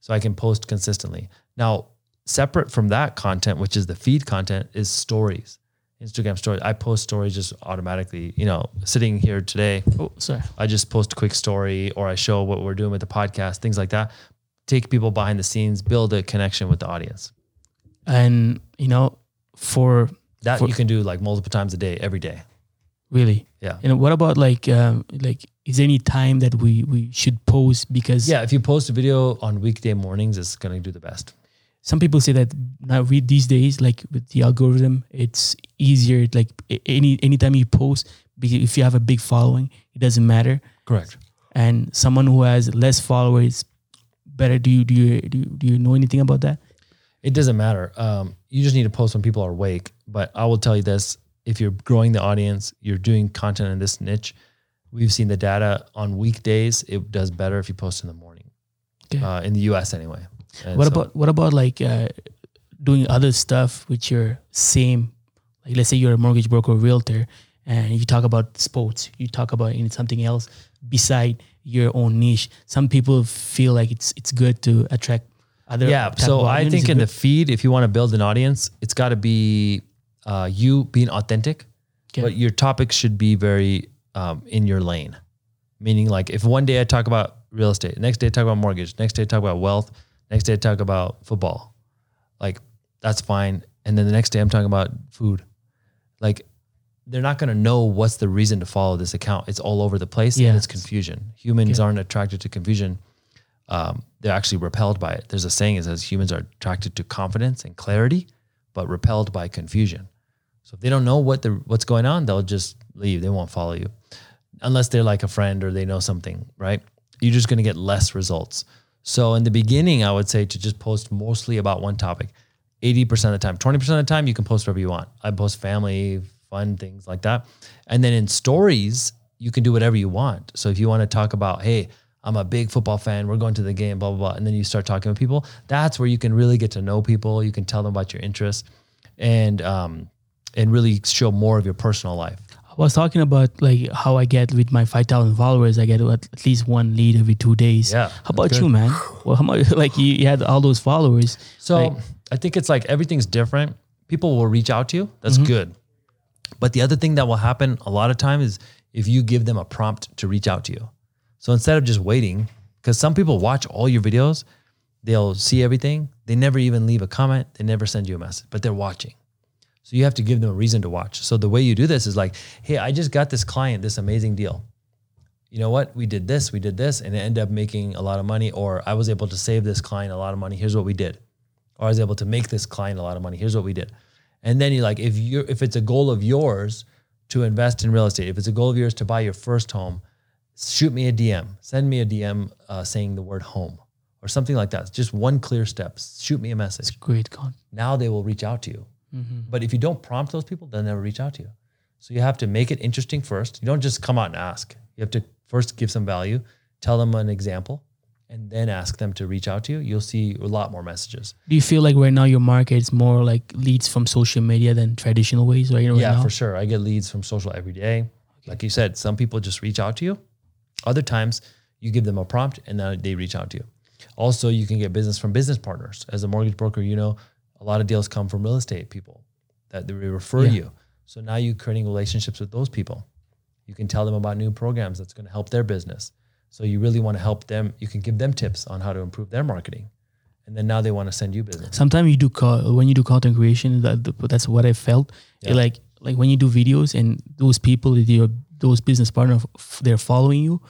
So I can post consistently. Now, separate from that content, which is the feed content, is stories. Instagram stories. I post stories just automatically. You know, sitting here today, oh sorry I just post a quick story or I show what we're doing with the podcast, things like that. Take people behind the scenes, build a connection with the audience. and you know for That For- you can do like multiple times a day, every day. really Yeah. And what about like um, like is there any time that we we should post because Yeah, if you post a video on weekday mornings, it's gonna do the best. Some people say that now read these days like with the algorithm it's easier like any anytime you post if you have a big following it doesn't matter Correct. and someone who has less followers better do you do you do you, do you know anything about that It doesn't matter. Um, you just need to post when people are awake. But I will tell you this: if you're growing the audience, you're doing content in this niche. We've seen the data on weekdays; it does better if you post in the morning. Okay. Uh, in the U.S. anyway. And what so- about what about like uh, doing other stuff with your same like let's say you're a mortgage broker or realtor and you talk about sports you talk about in something else beside your own niche. Some people feel like it's it's good to attract other yeah so i think in it the feed if you want to build an audience it's got to be uh, you being authentic Okay. but your topics should be very um, in your lane. Meaning like if one day i talk about real estate next day i talk about mortgage next day i talk about wealth next day i talk about football like that's fine and then the next day i'm talking about food like they're not going to know what's the reason to follow this account it's all over the place Yeah. and it's confusion humans aren't attracted to confusion um, they're actually repelled by it. There's a saying that says humans are attracted to confidence and clarity, but repelled by confusion. So if they don't know what the what's going on, they'll just leave. They won't follow you, unless they're like a friend or they know something. Right? You're just going to get less results. So in the beginning, I would say to just post mostly about one topic. 80% of the time, 20% of the time, you can post whatever you want. I post family, fun things like that. And then in stories, you can do whatever you want. So if you want to talk about, hey, I'm a big football fan, we're going to the game, blah, blah, blah. And then you start talking with people, that's where you can really get to know people. You can tell them about your interests. and um, and really show more of your personal life. I was talking about like how I get with my five thousand followers. I get at least one lead every two days. Yeah, How about that's you, man? Well, how much? Like you, you had all those followers. So Like- I think it's like everything's different. People will reach out to you. That's Mm-hmm. good. But the other thing that will happen a lot of time is if you give them a prompt to reach out to you. So instead of just waiting, because some people watch all your videos, they'll see everything. They never even leave a comment. They never send you a message, but they're watching. So you have to give them a reason to watch. So the way you do this is like, hey, I just got this client this amazing deal. You know what? We did this, we did this, and it ended up making a lot of money. Or I was able to save this client a lot of money. Here's what we did. Or I was able to make this client a lot of money. Here's what we did. And then you like, if you if it's a goal of yours to invest in real estate, if it's a goal of yours to buy your first home, shoot me a DM. Send me a DM uh, saying the word home or something like that. It's just one clear step. Shoot me a message Great con. now they will reach out to you. Mm-hmm. But if you don't prompt those people, they'll never reach out to you. So you have to make it interesting first. You don't just come out and ask. You have to first give some value, tell them an example, and then ask them to reach out to you. You'll see a lot more messages. Do you feel like right now your market is more like leads from social media than traditional ways right, right yeah, now? for sure. I get leads from social every day. Like you said, some people just reach out to you. Other times you give them a prompt and then they reach out to you. Also, you can get business from business partners. As a mortgage broker, you know, a lot of deals come from real estate people that they refer Yeah. you. So now you're creating relationships with those people. You can tell them about new programs that's going to help their business. So you really want to help them. You can give them tips on how to improve their marketing. And then now they want to send you business. Sometimes you do co- when you do content creation. That, that's what I felt. Yeah. Like like when you do videos and those people, your those business partners, they're following you.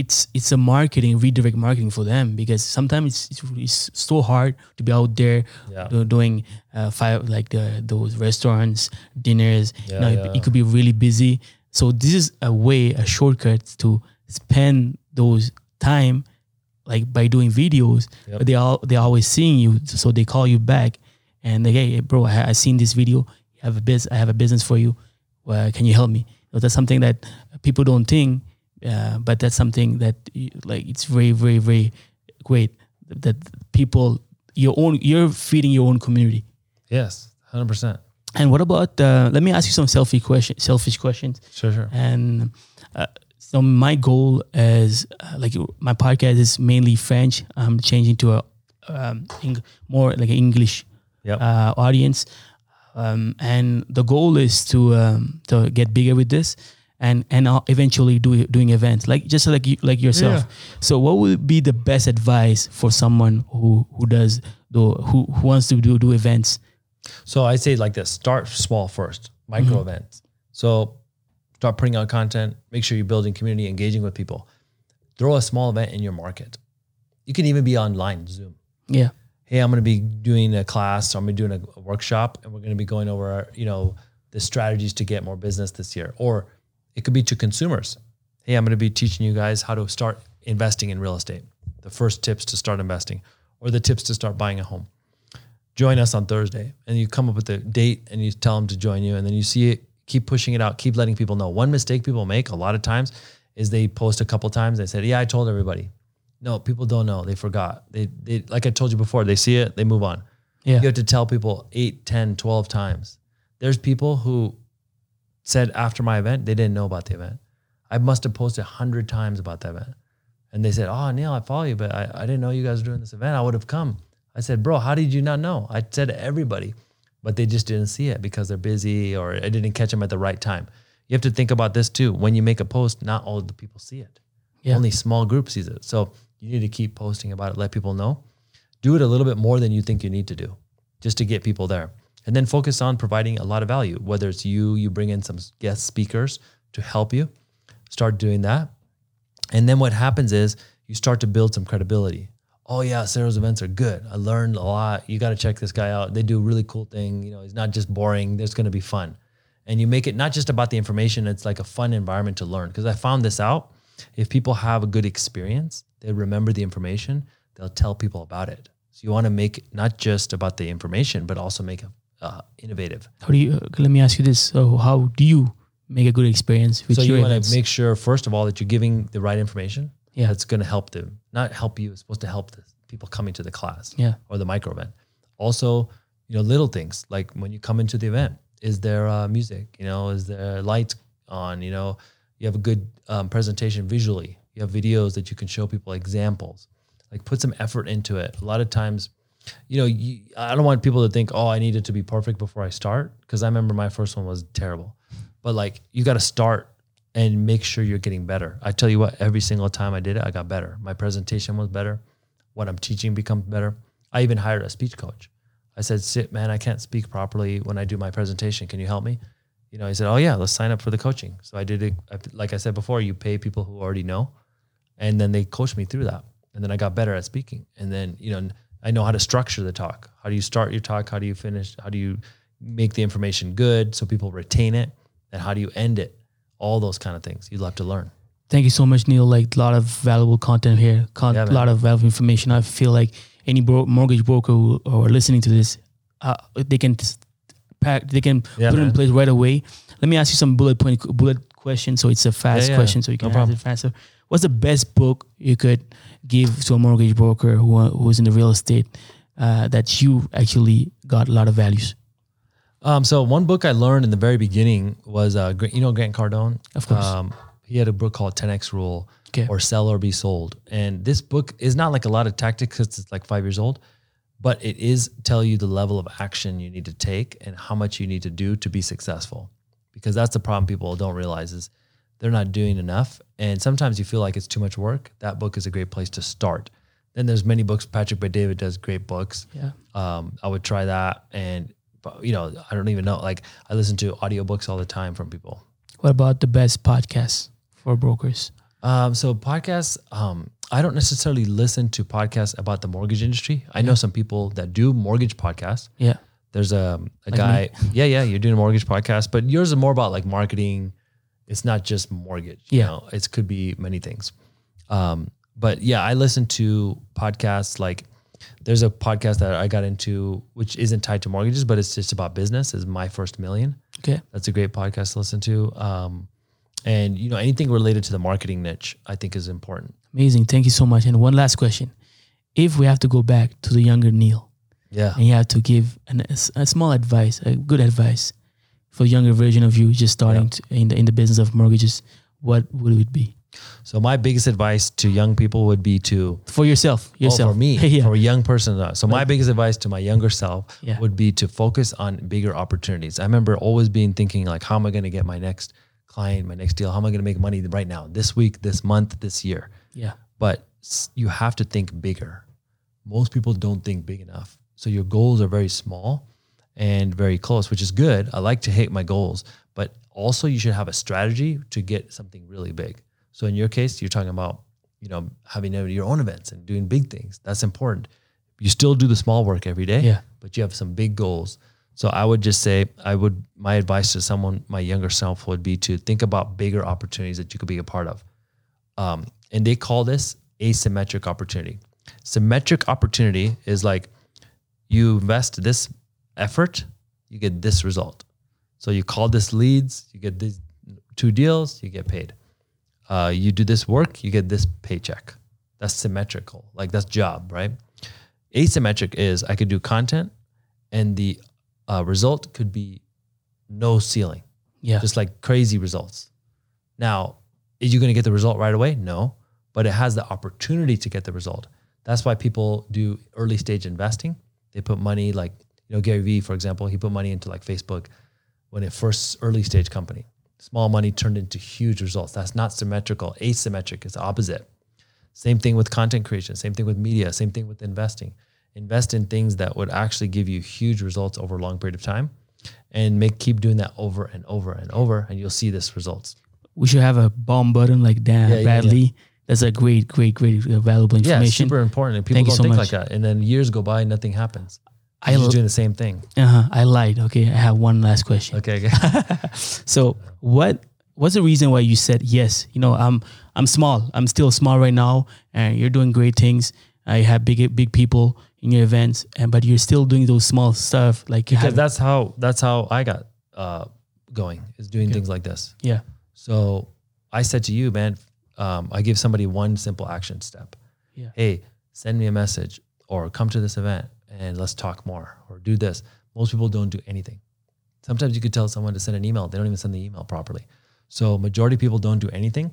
It's it's a marketing redirect marketing for them because sometimes it's, it's, it's so hard to be out there Yeah. doing uh, five like the those restaurants dinners. you Yeah, know, it- yeah. it could be really busy. So this is a way, a shortcut to spend those time like by doing videos. Yep. But they all they're always seeing you, so they call you back and they hey bro, I, I seen this video. I have a biz, I have a business for you. Well, can you help me? So that's something that people don't think, uh, but that's something that like it's very very very great that people your own you're feeding your own community. Yes, 100%. And what about? Uh, let me ask you some selfish question, selfish questions. Sure, sure. And uh, so my goal is uh, like my podcast is mainly French. I'm changing to a um, more like an English Yep. uh, audience, um, and the goal is to um, to get bigger with this, and and eventually do doing events like just like you, like yourself. So, what would be the best advice for someone who who does the who, who wants to do do events? So I say like this: start small first, micro mm-hmm. events. So start putting out content. Make sure you're building community, engaging with people. Throw a small event in your market. You can even be online, Zoom. Yeah, Hey, I'm going to be doing a class. Or I'm going to be doing a, a workshop, and we're going to be going over, you know, the strategies to get more business this year. Or it could be to consumers. Hey, I'm going to be teaching you guys how to start investing in real estate. The first tips to start investing, or the tips to start buying a home join us on Thursday. And you come up with a date and you tell them to join you. And then you see it, keep pushing it out, keep letting people know. One mistake people make a lot of times is they post a couple times. They said, Yeah, I told everybody. No, people don't know. They forgot. They, they like I told you before, they see it, they move on. yeah. You have to tell people 8, 10, 12 times. There's people who said after my event, they didn't know about the event. I must have posted a 100 times about that event. And they said, Oh, Neil, I follow you, but I, I didn't know you guys were doing this event. I would have come. I said, Bro, how did you not know? I said to everybody, but they just didn't see it because they're busy or I didn't catch them at the right time. You have to think about this too. When you make a post, not all of the people see it. Yeah. Only small group sees it. So you need to keep posting about it, let people know. Do it a little bit more than you think you need to do just to get people there. And then focus on providing a lot of value, whether it's you, you bring in some guest speakers to help you. Start doing that. And then what happens is you start to build some credibility. Oh yeah, Sarah's events are good. I learned a lot. You got to check this guy out. They do a really cool thing. You know, he's not just boring. There's going to be fun. And you make it not just about the information, it's like a fun environment to learn. Because I found this out. If people have a good experience, they remember the information, they'll tell people about it. So you want to make not just about the information, but also make it uh, innovative. How do you? Let me ask you this: So, how do you make a good experience with so you want to make sure first of all that you're giving the right information Yeah. that's going to help them not help you it's supposed to help the people coming to the class Yeah. or the micro event also you know, little things like when you come into the event, is there uh, music? You know, is there lights on? You know, you have a good um, presentation visually. You have videos that you can show people examples. Like put some effort into it. A lot of times, you know, you, I don't want people to think, oh, I needed to be perfect before I start. Cause I remember my first one was terrible. But like, you got to start and make sure you're getting better. I tell you what, every single time I did it, I got better. My presentation was better. What I'm teaching becomes better. I even hired a speech coach. I said, sit, man, I can't speak properly when I do my presentation. Can you help me? You know, he said, oh, yeah, let's sign up for the coaching. So I did it. Like I said before, you pay people who already know and then they coached me through that and then i got better at speaking and then you know i know how to structure the talk how do you start your talk how do you finish how do you make the information good so people retain it and how do you end it all those kind of things you'll have to learn Thank you so much, Neil. Like a lot of valuable content here, con- a man. lot of valuable information. I feel like any bro- mortgage broker who are listening to this, uh, they can pack, they can Yeah, put it in place right away. Let me ask you some bullet point bullet questions, so it's a fast Yeah, yeah. question, so you can problem. answer faster. What's the best book you could give to a mortgage broker who who's in the real estate uh, that you actually got a lot of values? Um, so one book I learned in the very beginning was, uh, you know, Grant Cardone. Of course. Um, he had a book called 10x Rule Okay. or Sell or Be Sold, and this book is not like a lot of tactics 'cause it's like five years old, but it is tell you the level of action you need to take and how much you need to do to be successful, because that's the problem people don't realize is they're not doing enough, and sometimes you feel like it's too much work. That book is a great place to start. Then there's many books. Patrick Bet-David does great books Yeah. um, I would try that. And, but, you know, I don't even know. Like, I listen to audiobooks all the time from people. What about the best podcasts for brokers? Um, so, podcasts, um, I don't necessarily listen to podcasts about the mortgage industry. I know some people that do mortgage podcasts. Yeah. There's a, a guy, yeah, yeah, you're doing a mortgage podcast, but yours is more about like marketing. It's not just mortgage. You Yeah. know, it could be many things. Um, but yeah, I listen to podcasts like there's a podcast that I got into which isn't tied to mortgages, but it's just about business. Is my first million. Okay. That's a great podcast to listen to. Um, and you know anything related to the marketing niche, I think is important. Amazing. Thank you so much. And one last question. If we have to go back to the younger Neil Yeah. and you have to give an, a, a small advice, a good advice for a younger version of you just starting to, in, the, in the business of mortgages, what would it be? So my biggest advice to young people would be to For yourself. Yourself. Oh, for me, yeah. for a young person. uh, So my biggest advice to my younger self Yeah. would be to focus on bigger opportunities. I remember always being thinking like, how am I going to get my next client, my next deal? How am I going to make money right now, this week, this month, this year? yeah. But you have to think bigger. Most people don't think big enough. So your goals are very small and very close, which is good. I like to hit my goals, but also you should have a strategy to get something really big. So in your case, you're talking about, you know, having your own events and doing big things. That's important. You still do the small work every day, Yeah. but you have some big goals. So I would just say, I would, my advice to someone, my younger self would be to think about bigger opportunities that you could be a part of um, and they call this asymmetric opportunity. Symmetric opportunity is like you invest this effort, you get this result. So you call this leads, you get these two deals, you get paid. Uh, you do this work, you get this paycheck. That's symmetrical, like that's job, right? Asymmetric is I could do content, and the uh, result could be no ceiling Yeah. just like crazy results. Now, is you going to get the result right away? No, but it has the opportunity to get the result. That's why people do early stage investing. They put money like, you know, Gary Vee, for example, he put money into like Facebook when it first early stage company. Small money turned into huge results. That's not symmetrical. Asymmetric is the opposite. Same thing with content creation, same thing with media, same thing with investing. Invest in things that would actually give you huge results over a long period of time and make keep doing that over and over and over and you'll see this results. we should have a bomb button like Dan Yeah, yeah, Bradley. That's a great, great, great uh, valuable Yeah, super important. And people Thank don't so think much. like that. And then years go by and nothing happens. I l- doing the same thing. uh-huh, I lied. Okay, I have one last question. Okay. okay. So what what's the reason why you said yes? You know, I'm I'm small. I'm still small right now, and you're doing great things. I have big big people in your events, and but you're still doing those small stuff like because have. that's how that's how I got uh, going is doing things like this. Yeah, So I said to you, man, um, I give somebody one simple action step. Yeah. Hey, send me a message or come to this event and let's talk more or do this. Most people don't do anything. Sometimes you could tell someone to send an email, they don't even send the email properly. So majority of people don't do anything.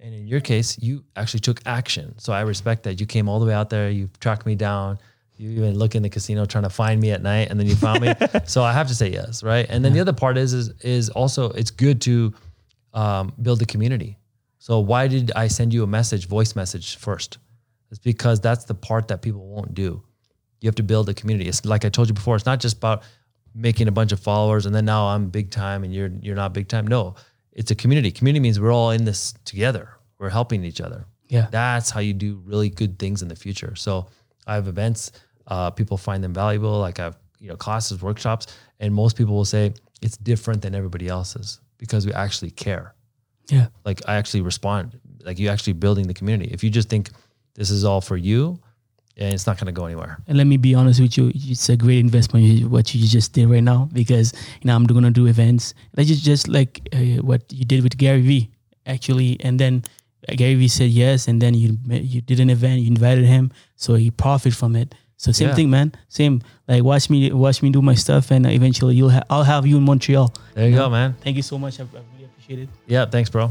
And in your case, you actually took action. So I respect that. You came all the way out there, you tracked me down, you even look in the casino trying to find me at night and then you found me. so I have to say yes, right? And then the other part is is is also it's good to um, build a community. So why did I send you a message, voice message first? It's because that's the part that people won't do. You have to build a community. It's like I told you before. It's not just about making a bunch of followers and then now I'm big time and you're you're not big time. No, it's a community. Community means we're all in this together. We're helping each other. Yeah. That's how you do really good things in the future. So I have events. Uh, people find them valuable. Like I have you know classes, workshops, and most people will say it's different than everybody else's because we actually care Yeah. like I actually respond. Like you actually building the community. If you just think this is all for you, and it's not going to go anywhere. And let me be honest with you, it's a great investment what you just did right now because you know I'm gonna do events. That's just just like uh, what you did with Gary Vee actually, and then Gary Vee said yes, and then you you did an event, you invited him, so he profit from it. So same Yeah. thing, man. Same. Like watch me watch me do my stuff, and eventually you'll ha- I'll have you in Montreal. There you go, man. Thank you so much. I, I really appreciate it. Yeah, thanks, bro.